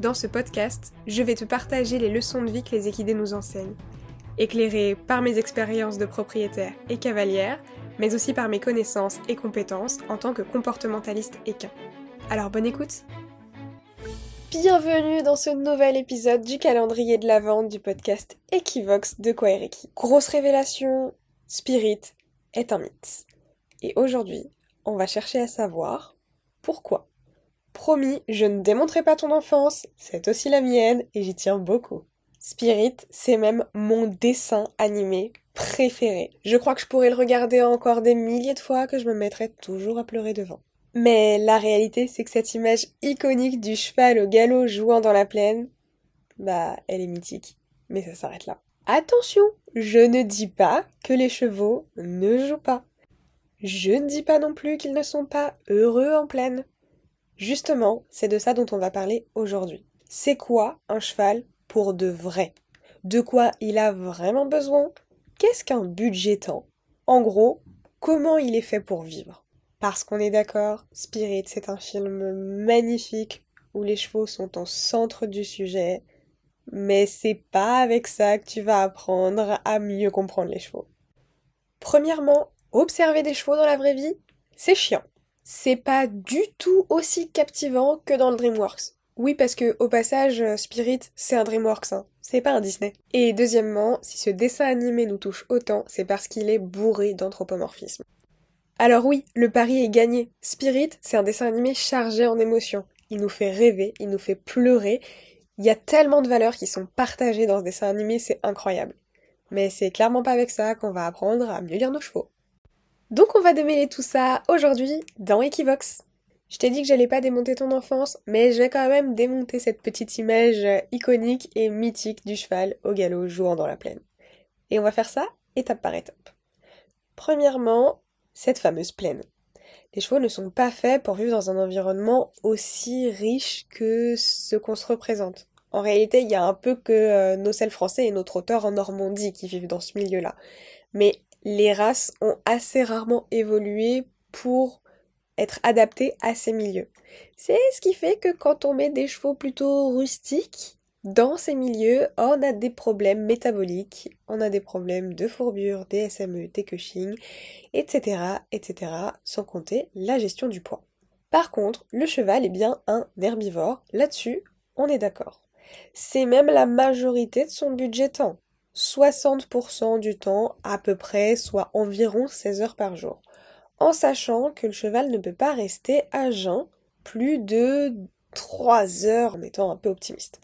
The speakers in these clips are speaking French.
dans ce podcast, je vais te partager les leçons de vie que les équidés nous enseignent, éclairées par mes expériences de propriétaire et cavalière, mais aussi par mes connaissances et compétences en tant que comportementaliste équin. Alors bonne écoute Bienvenue dans ce nouvel épisode du calendrier de la vente du podcast Equivox de Kwaereki. Grosse révélation, Spirit est un mythe. Et aujourd'hui, on va chercher à savoir pourquoi Promis, je ne démontrerai pas ton enfance, c'est aussi la mienne et j'y tiens beaucoup. Spirit, c'est même mon dessin animé préféré. Je crois que je pourrais le regarder encore des milliers de fois que je me mettrais toujours à pleurer devant. Mais la réalité, c'est que cette image iconique du cheval au galop jouant dans la plaine, bah, elle est mythique. Mais ça s'arrête là. Attention, je ne dis pas que les chevaux ne jouent pas. Je ne dis pas non plus qu'ils ne sont pas heureux en plaine. Justement, c'est de ça dont on va parler aujourd'hui. C'est quoi un cheval pour de vrai? De quoi il a vraiment besoin? Qu'est-ce qu'un budgétant En gros, comment il est fait pour vivre? Parce qu'on est d'accord, Spirit, c'est un film magnifique où les chevaux sont au centre du sujet, mais c'est pas avec ça que tu vas apprendre à mieux comprendre les chevaux. Premièrement, observer des chevaux dans la vraie vie, c'est chiant c'est pas du tout aussi captivant que dans le DreamWorks. Oui, parce que au passage, euh, Spirit, c'est un DreamWorks, hein. c'est pas un Disney. Et deuxièmement, si ce dessin animé nous touche autant, c'est parce qu'il est bourré d'anthropomorphisme. Alors oui, le pari est gagné. Spirit, c'est un dessin animé chargé en émotions. Il nous fait rêver, il nous fait pleurer. Il y a tellement de valeurs qui sont partagées dans ce dessin animé, c'est incroyable. Mais c'est clairement pas avec ça qu'on va apprendre à mieux lire nos chevaux. Donc on va démêler tout ça aujourd'hui dans Equivox. Je t'ai dit que j'allais pas démonter ton enfance, mais je vais quand même démonter cette petite image iconique et mythique du cheval au galop jouant dans la plaine. Et on va faire ça étape par étape. Premièrement, cette fameuse plaine. Les chevaux ne sont pas faits pour vivre dans un environnement aussi riche que ce qu'on se représente. En réalité, il y a un peu que euh, nos selles français et notre auteur en Normandie qui vivent dans ce milieu-là. Mais les races ont assez rarement évolué pour être adaptées à ces milieux. C'est ce qui fait que quand on met des chevaux plutôt rustiques dans ces milieux, on a des problèmes métaboliques, on a des problèmes de fourbure, des SME, des Cushing, etc., etc., sans compter la gestion du poids. Par contre, le cheval est bien un herbivore, là-dessus, on est d'accord. C'est même la majorité de son budget temps. 60% du temps à peu près, soit environ 16 heures par jour. En sachant que le cheval ne peut pas rester à jeun plus de 3 heures en étant un peu optimiste.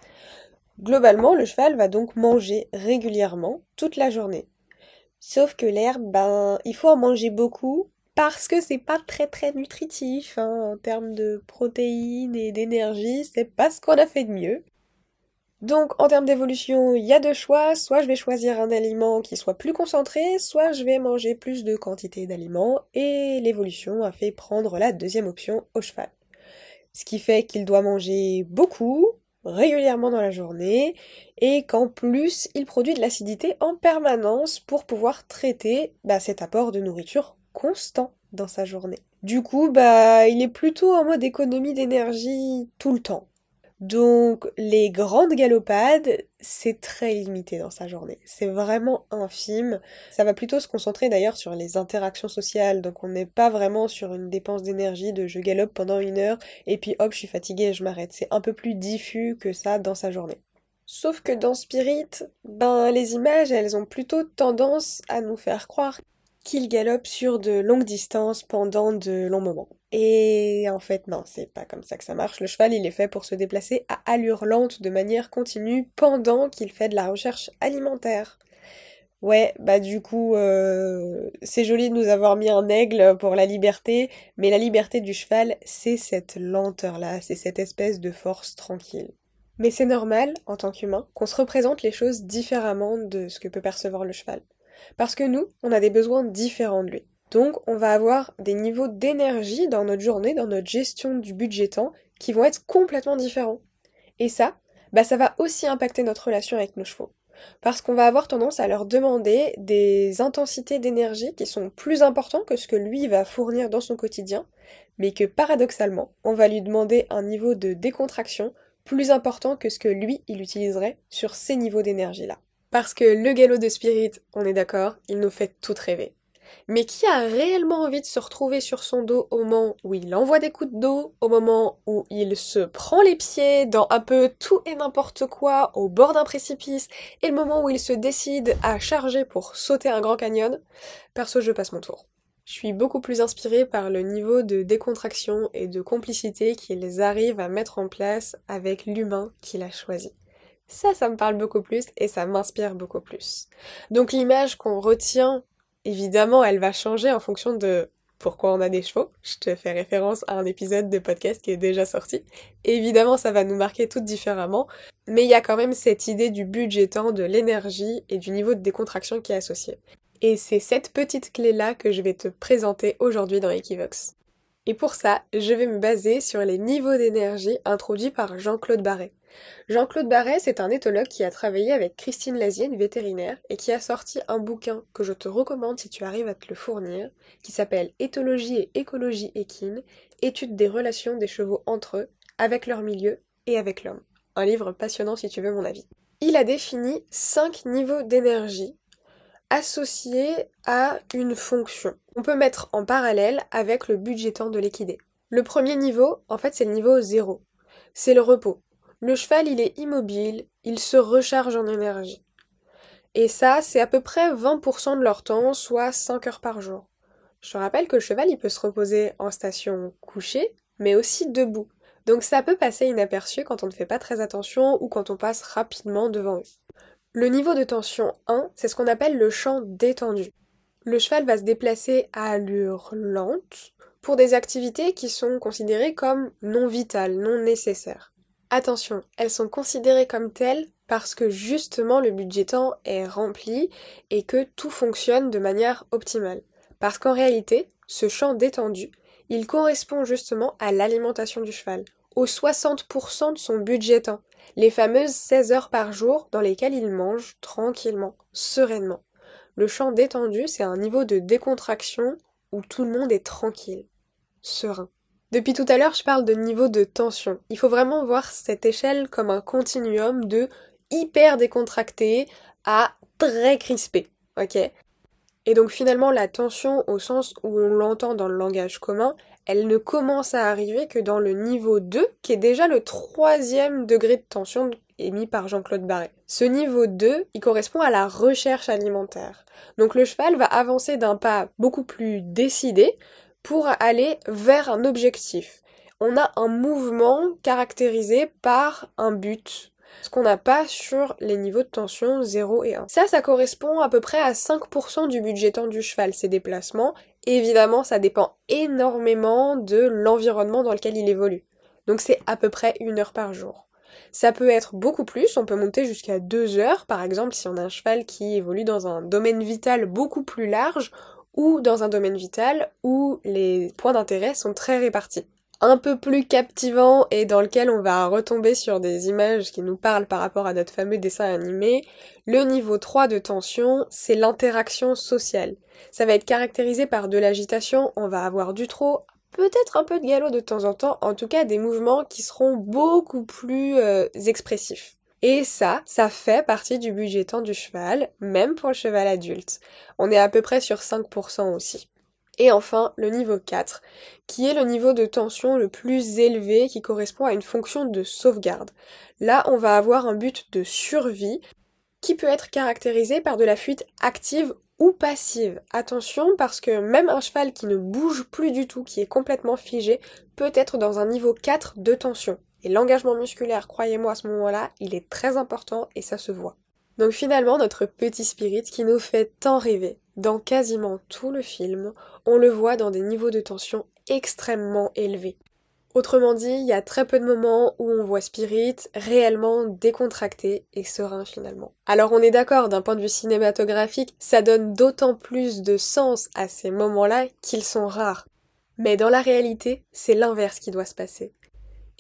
Globalement, le cheval va donc manger régulièrement toute la journée. Sauf que l'herbe, ben, il faut en manger beaucoup parce que c'est pas très très nutritif hein, en termes de protéines et d'énergie, c'est pas ce qu'on a fait de mieux. Donc en termes d'évolution, il y a deux choix, soit je vais choisir un aliment qui soit plus concentré, soit je vais manger plus de quantité d'aliments, et l'évolution a fait prendre la deuxième option au cheval. Ce qui fait qu'il doit manger beaucoup, régulièrement dans la journée, et qu'en plus il produit de l'acidité en permanence pour pouvoir traiter bah, cet apport de nourriture constant dans sa journée. Du coup, bah, il est plutôt en mode économie d'énergie tout le temps. Donc les grandes galopades, c'est très limité dans sa journée. C'est vraiment infime. Ça va plutôt se concentrer d'ailleurs sur les interactions sociales. Donc on n'est pas vraiment sur une dépense d'énergie de je galope pendant une heure et puis hop, je suis fatiguée et je m'arrête. C'est un peu plus diffus que ça dans sa journée. Sauf que dans Spirit, ben les images, elles ont plutôt tendance à nous faire croire qu'il galope sur de longues distances pendant de longs moments. Et en fait, non, c'est pas comme ça que ça marche. Le cheval, il est fait pour se déplacer à allure lente de manière continue pendant qu'il fait de la recherche alimentaire. Ouais, bah du coup, euh, c'est joli de nous avoir mis un aigle pour la liberté, mais la liberté du cheval, c'est cette lenteur-là, c'est cette espèce de force tranquille. Mais c'est normal, en tant qu'humain, qu'on se représente les choses différemment de ce que peut percevoir le cheval. Parce que nous, on a des besoins différents de lui. Donc, on va avoir des niveaux d'énergie dans notre journée, dans notre gestion du budget temps, qui vont être complètement différents. Et ça, bah ça va aussi impacter notre relation avec nos chevaux. Parce qu'on va avoir tendance à leur demander des intensités d'énergie qui sont plus importantes que ce que lui va fournir dans son quotidien, mais que paradoxalement, on va lui demander un niveau de décontraction plus important que ce que lui, il utiliserait sur ces niveaux d'énergie-là. Parce que le galop de spirit, on est d'accord, il nous fait tout rêver. Mais qui a réellement envie de se retrouver sur son dos au moment où il envoie des coups d'eau, au moment où il se prend les pieds dans un peu tout et n'importe quoi au bord d'un précipice, et le moment où il se décide à charger pour sauter un grand canyon Perso, je passe mon tour. Je suis beaucoup plus inspirée par le niveau de décontraction et de complicité qu'ils arrivent à mettre en place avec l'humain qu'il a choisi. Ça, ça me parle beaucoup plus et ça m'inspire beaucoup plus. Donc l'image qu'on retient, évidemment, elle va changer en fonction de pourquoi on a des chevaux. Je te fais référence à un épisode de podcast qui est déjà sorti. évidemment, ça va nous marquer toutes différemment, mais il y a quand même cette idée du budgétant, de l'énergie et du niveau de décontraction qui est associé. Et c'est cette petite clé-là que je vais te présenter aujourd'hui dans Equivox. Et pour ça, je vais me baser sur les niveaux d'énergie introduits par Jean-Claude Barret. Jean-Claude Barret, c'est un éthologue qui a travaillé avec Christine Lazier, vétérinaire, et qui a sorti un bouquin que je te recommande si tu arrives à te le fournir, qui s'appelle Éthologie et écologie équine, étude des relations des chevaux entre eux, avec leur milieu et avec l'homme. Un livre passionnant si tu veux mon avis. Il a défini cinq niveaux d'énergie associé à une fonction. On peut mettre en parallèle avec le budgétant de l'équidé. Le premier niveau, en fait, c'est le niveau 0. C'est le repos. Le cheval, il est immobile, il se recharge en énergie. Et ça, c'est à peu près 20% de leur temps, soit 5 heures par jour. Je rappelle que le cheval, il peut se reposer en station couchée, mais aussi debout. Donc ça peut passer inaperçu quand on ne fait pas très attention ou quand on passe rapidement devant eux. Le niveau de tension 1, c'est ce qu'on appelle le champ détendu. Le cheval va se déplacer à allure lente pour des activités qui sont considérées comme non vitales, non nécessaires. Attention, elles sont considérées comme telles parce que justement le budget temps est rempli et que tout fonctionne de manière optimale. Parce qu'en réalité, ce champ détendu, il correspond justement à l'alimentation du cheval, aux 60% de son budget temps les fameuses 16 heures par jour dans lesquelles il mange tranquillement, sereinement. Le champ détendu, c'est un niveau de décontraction où tout le monde est tranquille, serein. Depuis tout à l'heure, je parle de niveau de tension. Il faut vraiment voir cette échelle comme un continuum de hyper décontracté à très crispé. Ok? Et donc finalement, la tension, au sens où on l'entend dans le langage commun, elle ne commence à arriver que dans le niveau 2, qui est déjà le troisième degré de tension émis par Jean-Claude Barret. Ce niveau 2, il correspond à la recherche alimentaire. Donc le cheval va avancer d'un pas beaucoup plus décidé pour aller vers un objectif. On a un mouvement caractérisé par un but, ce qu'on n'a pas sur les niveaux de tension 0 et 1. Ça, ça correspond à peu près à 5% du budget temps du cheval, ces déplacements. Évidemment, ça dépend énormément de l'environnement dans lequel il évolue. Donc c'est à peu près une heure par jour. Ça peut être beaucoup plus, on peut monter jusqu'à deux heures, par exemple si on a un cheval qui évolue dans un domaine vital beaucoup plus large ou dans un domaine vital où les points d'intérêt sont très répartis un peu plus captivant et dans lequel on va retomber sur des images qui nous parlent par rapport à notre fameux dessin animé, le niveau 3 de tension, c'est l'interaction sociale. Ça va être caractérisé par de l'agitation, on va avoir du trop, peut-être un peu de galop de temps en temps, en tout cas des mouvements qui seront beaucoup plus euh, expressifs. Et ça, ça fait partie du budget temps du cheval, même pour le cheval adulte. On est à peu près sur 5% aussi. Et enfin, le niveau 4, qui est le niveau de tension le plus élevé qui correspond à une fonction de sauvegarde. Là, on va avoir un but de survie qui peut être caractérisé par de la fuite active ou passive. Attention parce que même un cheval qui ne bouge plus du tout, qui est complètement figé, peut être dans un niveau 4 de tension. Et l'engagement musculaire, croyez-moi à ce moment-là, il est très important et ça se voit. Donc finalement, notre petit spirit qui nous fait tant rêver, dans quasiment tout le film, on le voit dans des niveaux de tension extrêmement élevés. Autrement dit, il y a très peu de moments où on voit Spirit réellement décontracté et serein finalement. Alors on est d'accord, d'un point de vue cinématographique, ça donne d'autant plus de sens à ces moments-là qu'ils sont rares. Mais dans la réalité, c'est l'inverse qui doit se passer.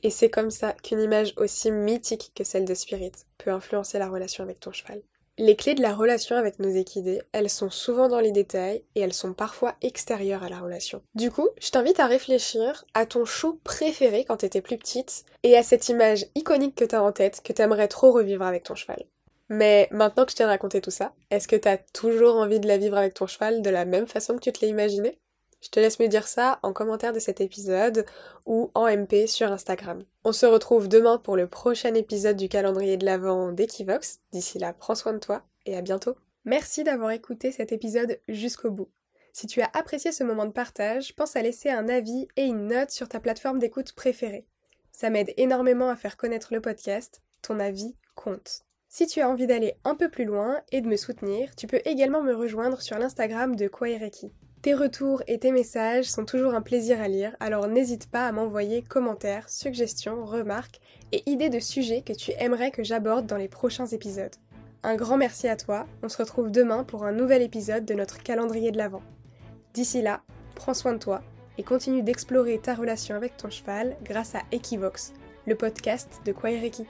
Et c'est comme ça qu'une image aussi mythique que celle de Spirit peut influencer la relation avec ton cheval. Les clés de la relation avec nos équidés, elles sont souvent dans les détails et elles sont parfois extérieures à la relation. Du coup, je t'invite à réfléchir à ton show préféré quand t'étais plus petite et à cette image iconique que t'as en tête que t'aimerais trop revivre avec ton cheval. Mais maintenant que je t'ai raconté tout ça, est-ce que t'as toujours envie de la vivre avec ton cheval de la même façon que tu te l'as imaginé? Je te laisse me dire ça en commentaire de cet épisode ou en MP sur Instagram. On se retrouve demain pour le prochain épisode du calendrier de l'Avent d'Equivox. D'ici là, prends soin de toi et à bientôt. Merci d'avoir écouté cet épisode jusqu'au bout. Si tu as apprécié ce moment de partage, pense à laisser un avis et une note sur ta plateforme d'écoute préférée. Ça m'aide énormément à faire connaître le podcast. Ton avis compte. Si tu as envie d'aller un peu plus loin et de me soutenir, tu peux également me rejoindre sur l'Instagram de Kwaireki. Tes retours et tes messages sont toujours un plaisir à lire, alors n'hésite pas à m'envoyer commentaires, suggestions, remarques et idées de sujets que tu aimerais que j'aborde dans les prochains épisodes. Un grand merci à toi, on se retrouve demain pour un nouvel épisode de notre calendrier de l'Avent. D'ici là, prends soin de toi et continue d'explorer ta relation avec ton cheval grâce à Equivox, le podcast de Kwaireki.